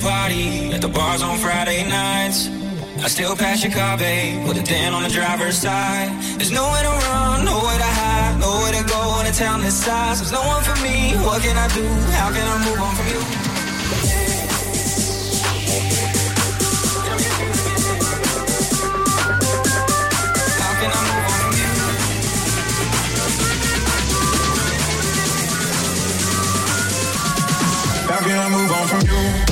Party, at the bars on Friday nights. I still pass your car, babe, with a dent on the driver's side. There's nowhere to run, nowhere to hide, nowhere to go in a town this size. There's no one for me, what can I do? How can I move on from you? How can I move on from you? How can I move on from you?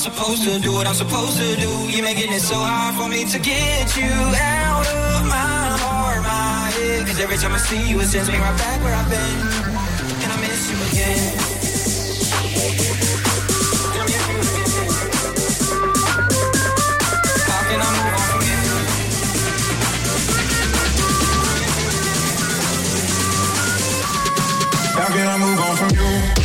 Am supposed to do what I'm supposed to do? You're making it so hard for me to get you out of my heart, my head. Cause every time I see you, it sends me right back where I've been. And I miss you again. How can I move on from you? How can I move on from you?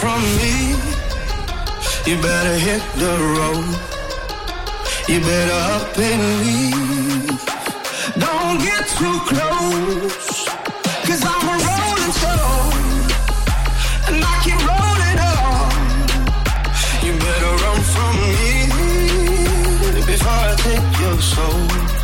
from me. You better hit the road. You better up and leave. Don't get too close. Cause I'm a rolling stone. And I keep rolling on. You better run from me. Before I take your soul.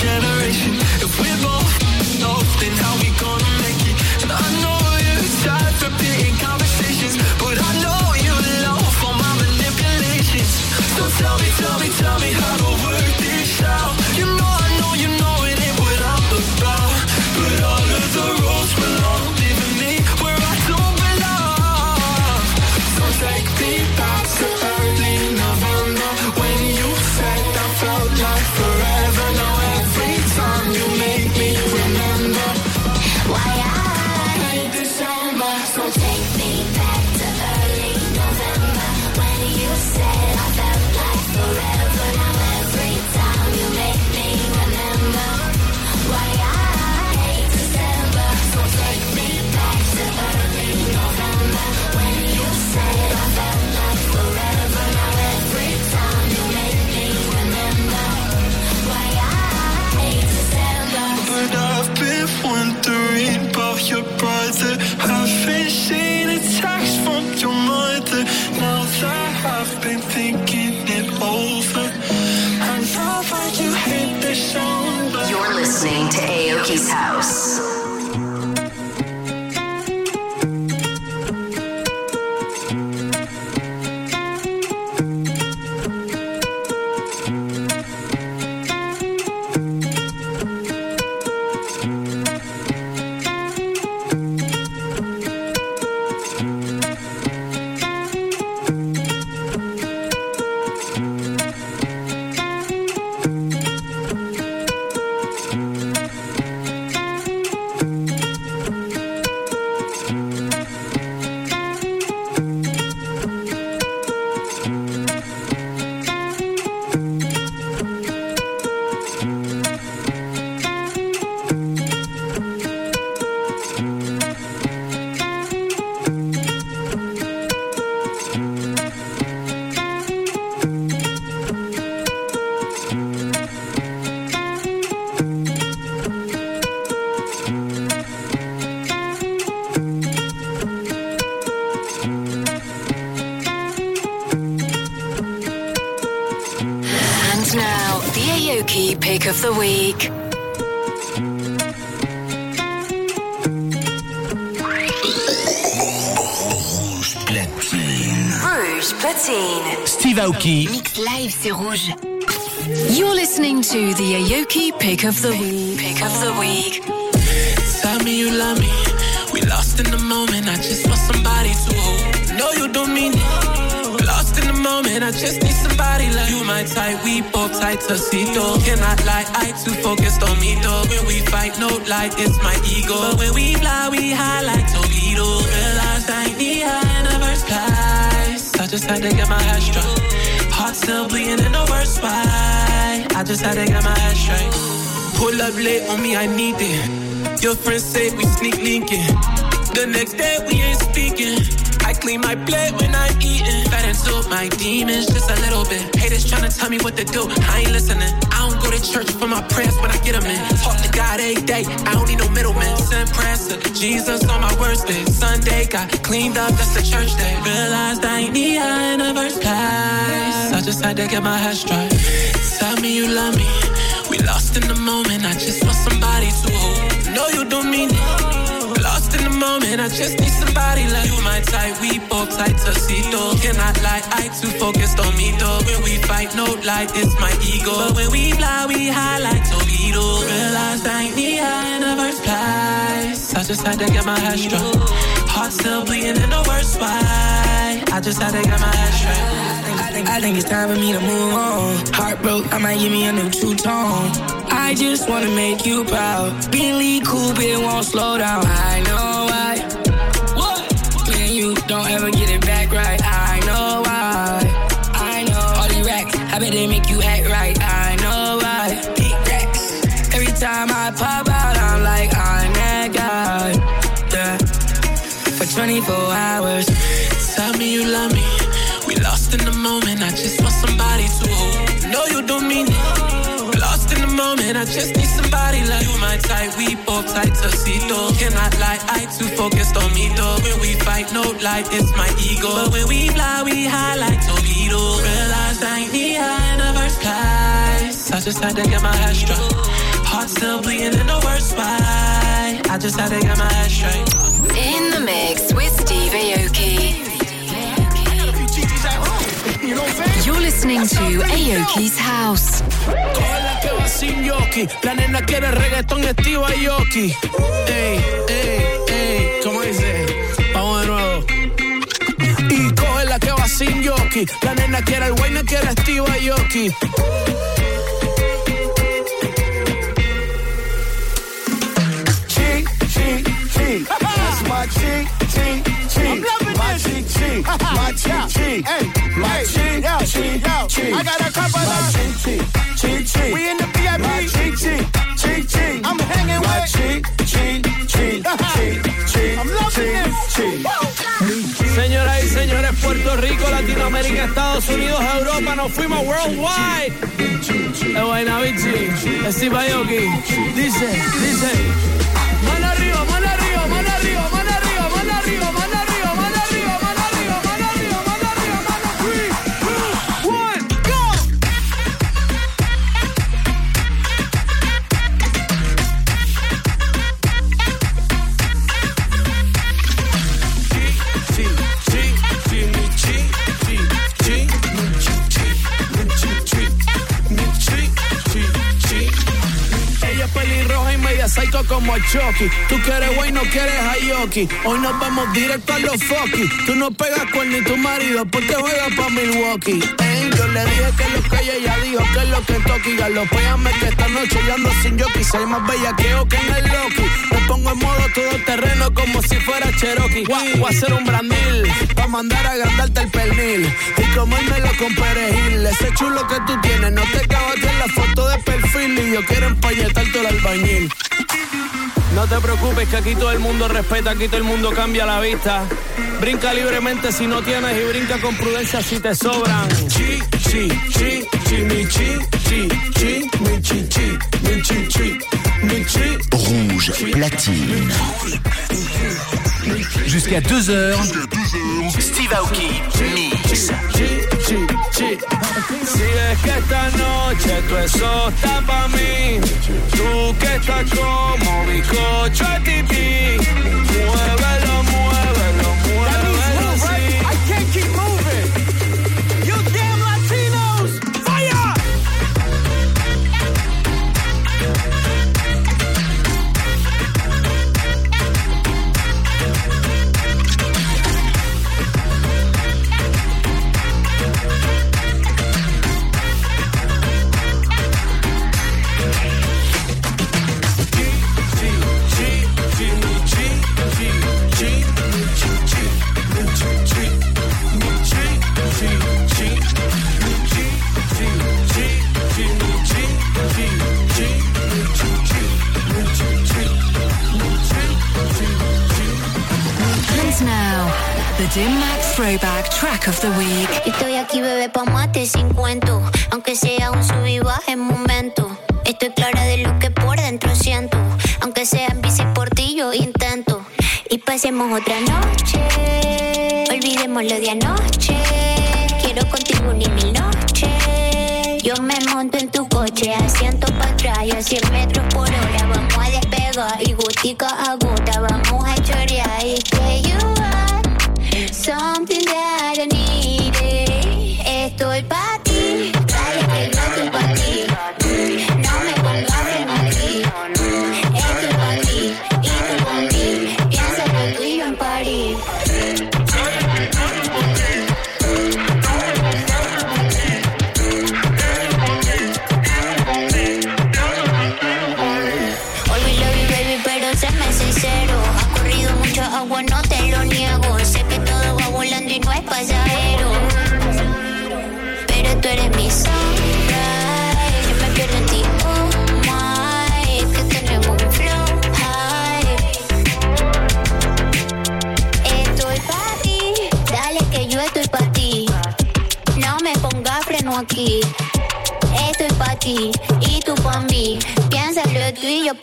Generation. If we're both off, then how listening to Aoki's House. Pick of the week. Pick of the week. Tell me you love me. We lost in the moment. I just want somebody to hold. No, you don't mean it. Lost in the moment. I just need somebody like you. My type. We both tight though. Cannot lie. I too focused on me though. When we fight, no lie. It's my ego. But when we fly, we high like Toledo. Realize I need high in the first place. I just had to get my head straight. Heart still bleeding in the worst way. I just had to get my head straight. Pull up late on me, I need it. Your friends say we sneak linking. The next day we ain't speaking. I clean my plate when I'm eating. Fat into my demons just a little bit. Haters tryna tell me what to do. I ain't listening. I don't go to church for my prayers when I get them in. Talk to God every day. I don't need no middleman. Send prayers to Jesus on my worst day. Sunday got cleaned up, that's the church day. Realized I ain't the first place. I just had to get my head straight. Tell me you love me. Lost in the moment. I just want somebody to hold. No, you don't mean it. Lost in the moment. I just need somebody like you. My type. We both tight though. Cannot lie. I too focused on me though. When we fight, no lie. It's my ego. But when we fly, we high like Toledo. Realized I ain't need her in the first place. I just had to get my head straight. Heart still bleeding in the worst way. I just had to get my head straight. I think, I think it's time for me to move on. Heart broke, I might give me a new two tone. I just wanna make you proud. Bentley coupe, it won't slow down. I know why. What? Man, you don't ever get it back right. I know why. I know all these racks. I bet they make you act right. I know why. Big racks. Every time I pop out, I'm like I'm that guy. Yeah. For 24 I just need somebody like you. My type. We both tight to see though. Cannot lie. I too focused on me though. When we fight, no lie. It's my ego. But when we fly, we high like Toledo. Realized I ain't need her in the first place. I just had to get my head straight. Heart still bleeding in the worst fight. I just had to get my head straight. In the mix with Steve Aoki. You're listening to Aoki's House. Sin yoki. La nena quiere reggaetón estilo Aoki. Ey, ey, ey. ¿Cómo dice? Vamos de nuevo. Y coge la que va sin yoki. La nena quiere el wine, quiere estilo Aoki. Cheek, cheek, cheek. That's my cheek, cheek, cheek. My cheek, cheek. My cheek, cheek. My cheek, cheek, cheek. I got a couple My of- cheek, cheek, cheek, cheek. We in the I'm hanging with- cheek, cheek, cheek, cheek, cheek, I'm this. cheek. Señoras y señores, Puerto Rico, Latinoamérica, Estados Unidos, Europa, nos fuimos worldwide. Es buena, bichi. Steve Aoki. Dice, dice. Psycho como Chucky. Tú quieres güey, no quieres Ayoki. Hoy nos vamos directo a los fucky. Tú no pegas con ni tu marido porque juega pa' Milwaukee. Ey, yo le dije que lo que ella ya dijo que es lo que toqui. Galopéame que esta noche yo ando sin jockey. Soy más bella que que en el Loki. Me pongo en modo todo terreno como si fuera Cherokee. Voy a hacer un brandil pa' mandar a agrandarte el pernil. Y comérmelo con perejil. Ese chulo que tú tienes no te cabas en la foto de perfil. Y yo quiero empañetarte el albañil. No te preocupes que aquí todo el mundo respeta, aquí todo el mundo cambia la vista. Brinca libremente si no tienes y brinca con prudencia si te sobran. Chi, chi, chi, chi, mi chi, chi, chi, mi chi, chi, mi chi, chi, mi chi. Rouge platine. Jusqu'à 2h. Steve Aoki Mix. Si es que esta noche tú eso está pa' mí, tú que estás como bizcocho a muévelo, muévelo, muévelo, Dim Max Throwback Track of the Week. Estoy aquí, bebé, pa' mate sin cuento. Aunque sea un sub y baja en momento. Estoy clara de lo que por dentro siento. Aunque sea en bici por yo intento. Y pasemos otra noche. Olvidemos lo de anoche. Quiero contigo ni mil noches. Yo me monto en tu coche, asiento para atrás y a 100 metros por hora. Vamos a despegar y gotica a gota. Vamos a chorear y que are something that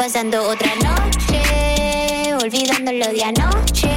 pasando otra noche. Olvidando lo de anoche.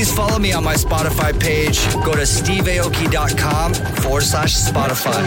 please follow me on my Spotify page. Go to steveaoki.com forward slash Spotify.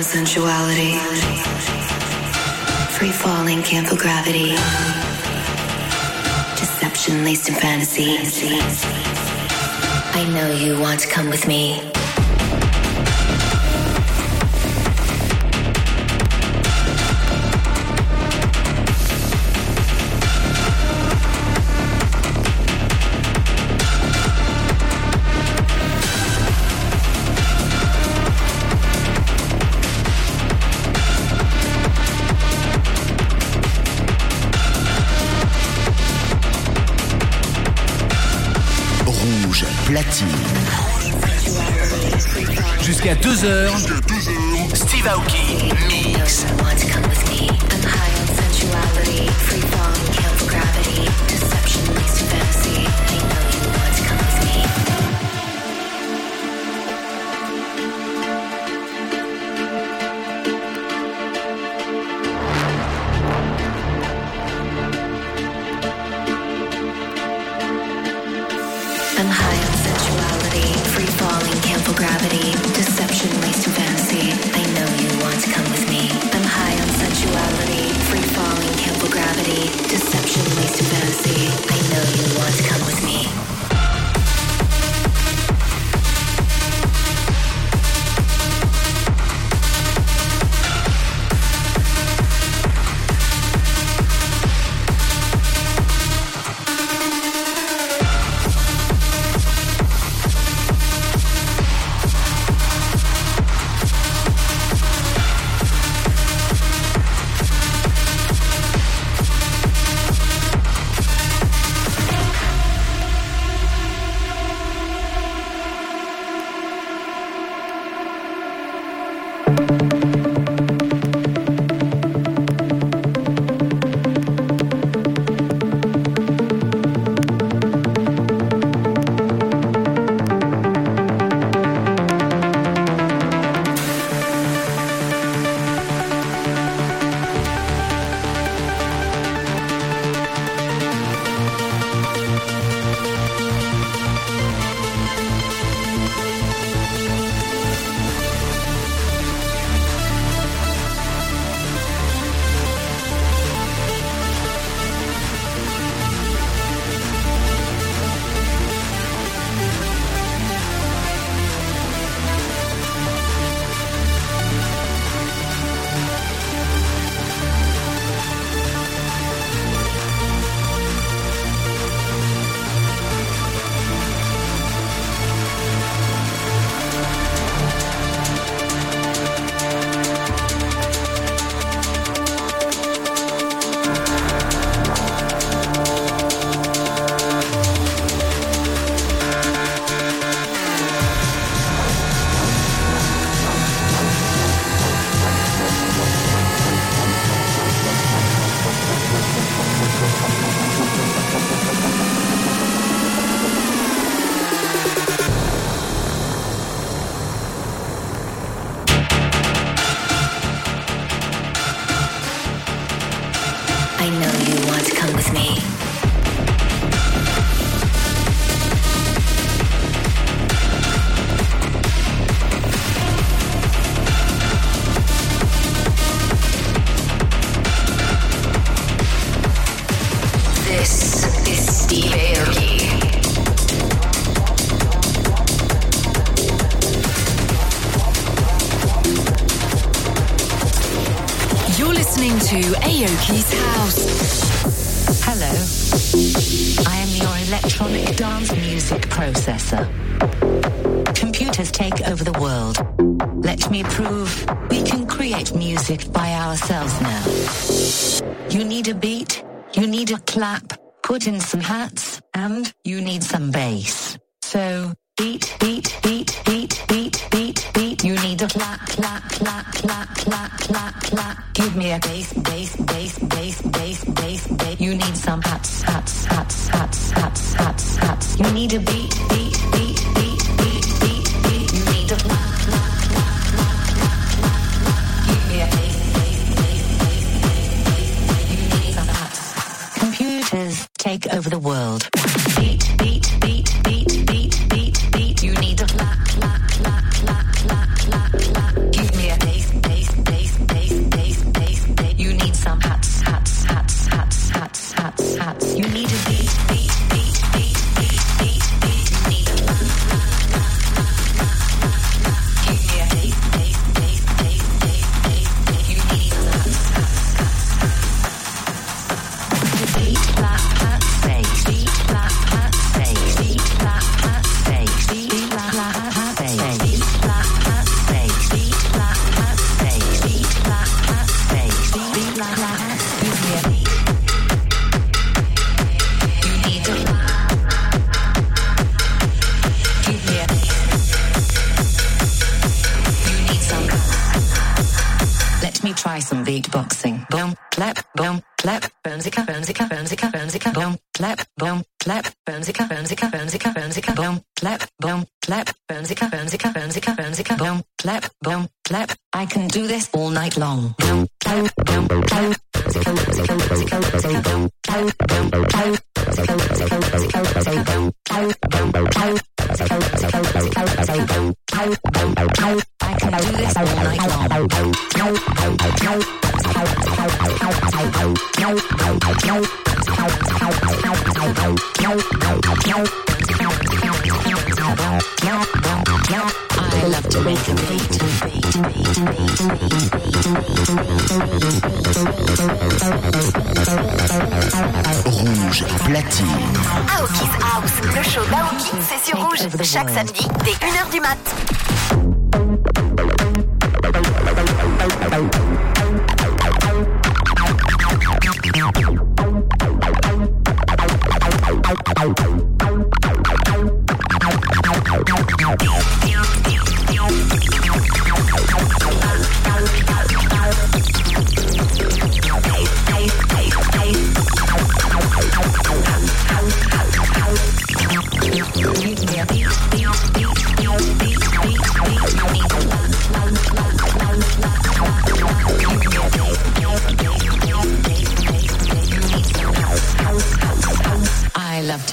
and sensuality, free falling camp gravity, deception laced in fantasy. I know you want to come with me. platine. Jusqu'à 2h, Steve Aoki mix. Clap, put in some hats, and beatboxing. Boom, clap, boom, clap, boomzika, boomzika, boomzika, boomzika, boom, clap, boom, clap, boomzika, boomzika, boomzika, boomzika, boom, clap, boom, clap, boomzika, boomzika, boomzika, boomzika, boom, clap, boom, clap. I can do this all night long. Boom, clap, boom, clap, boomzika, boomzika, boomzika, boomzika, boom, clap, boom, clap, boomzika, boomzika, boomzika, boomzika, boom, clap, boom, I can do this all night long. Rouge platine. Aoki's House, le show d'Aoki, c'est sur Rouge, chaque samedi dès 1h du mat.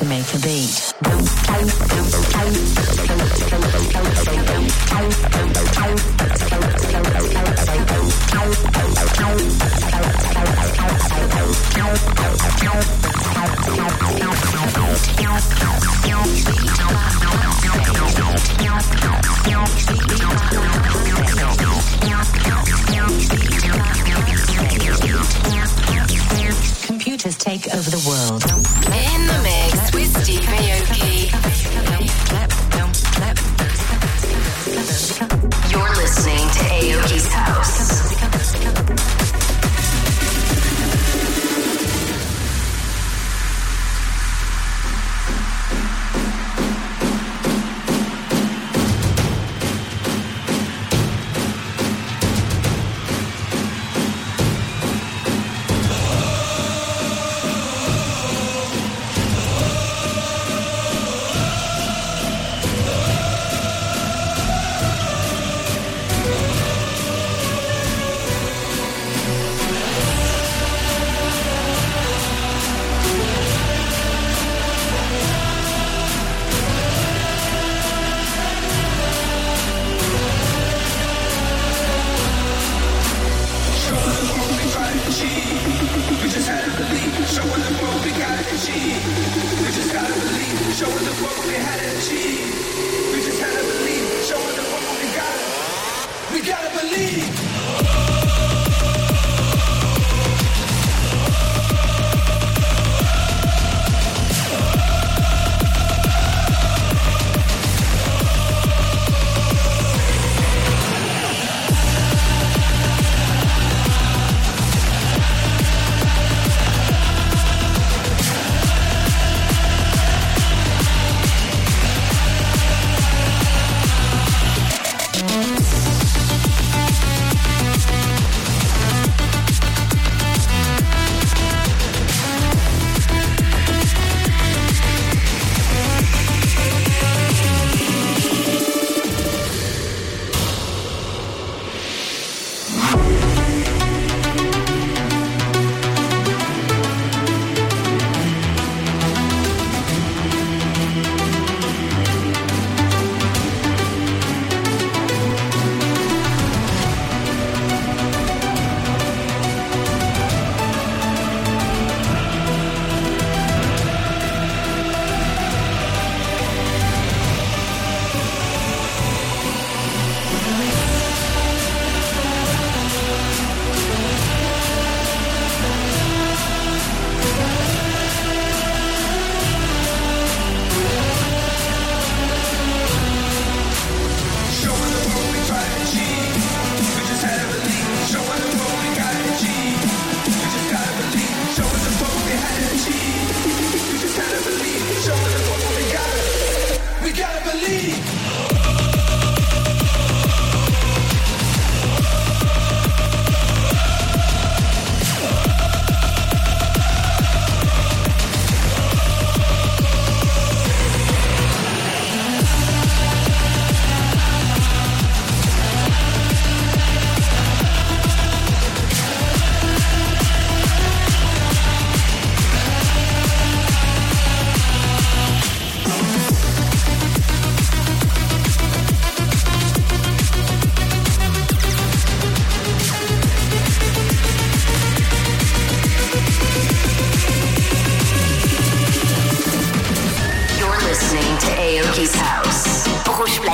Make a beat.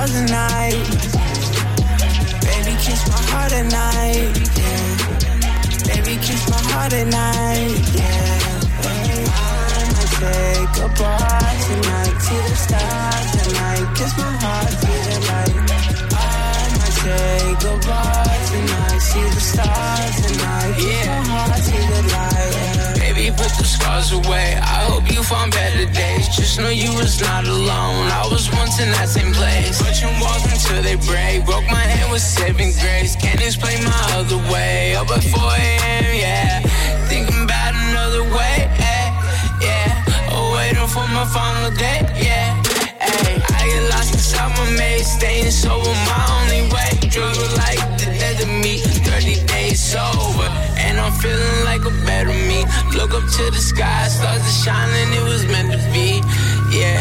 See the. Baby, kiss my heart at night. Yeah. Baby, kiss my heart at night. Yeah. Hey, I might take a bar tonight. See the stars tonight. Kiss my heart, see the light. I might take a bar tonight. See the stars tonight. Kiss my heart, see the light. Baby, put the scars away. I hope you find better days. Just know you was not alone. I was once in that same place. Pushing walls until they break. Broke my hand with saving grace. Can't explain my other way. Oh, Up at 4 a.m., yeah. Thinking about another way, yeah. yeah. Oh, waiting for my final day, yeah. Lost inside my maze. Staying sober, my only way. Drug like the death of me. 30 days sober. And I'm feeling like a better me. Look up to the sky, stars are shining, it was meant to be. Yeah.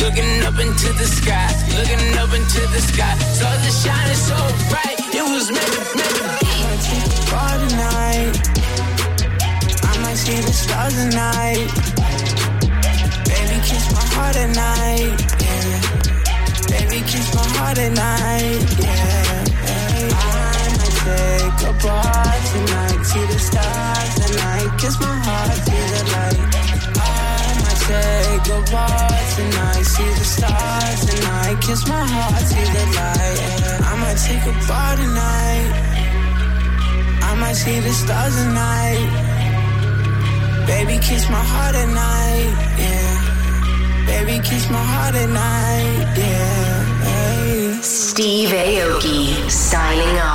Looking up into the sky, looking up into the sky. Stars are shining so bright, it was meant to, meant to be. bar tonight. I might see the stars tonight. Baby, kiss my heart at night. Yeah. Baby, kiss my heart at night. Yeah. I might take a bar tonight. See the stars tonight. Kiss my heart, see the light. I might take a bar tonight. See the stars tonight. Kiss my heart, see the light. Yeah. I might take a bar tonight. I might see the stars tonight. Baby, kiss my heart at night, yeah. Baby, kiss my heart at night, yeah. Hey. Steve Aoki signing off.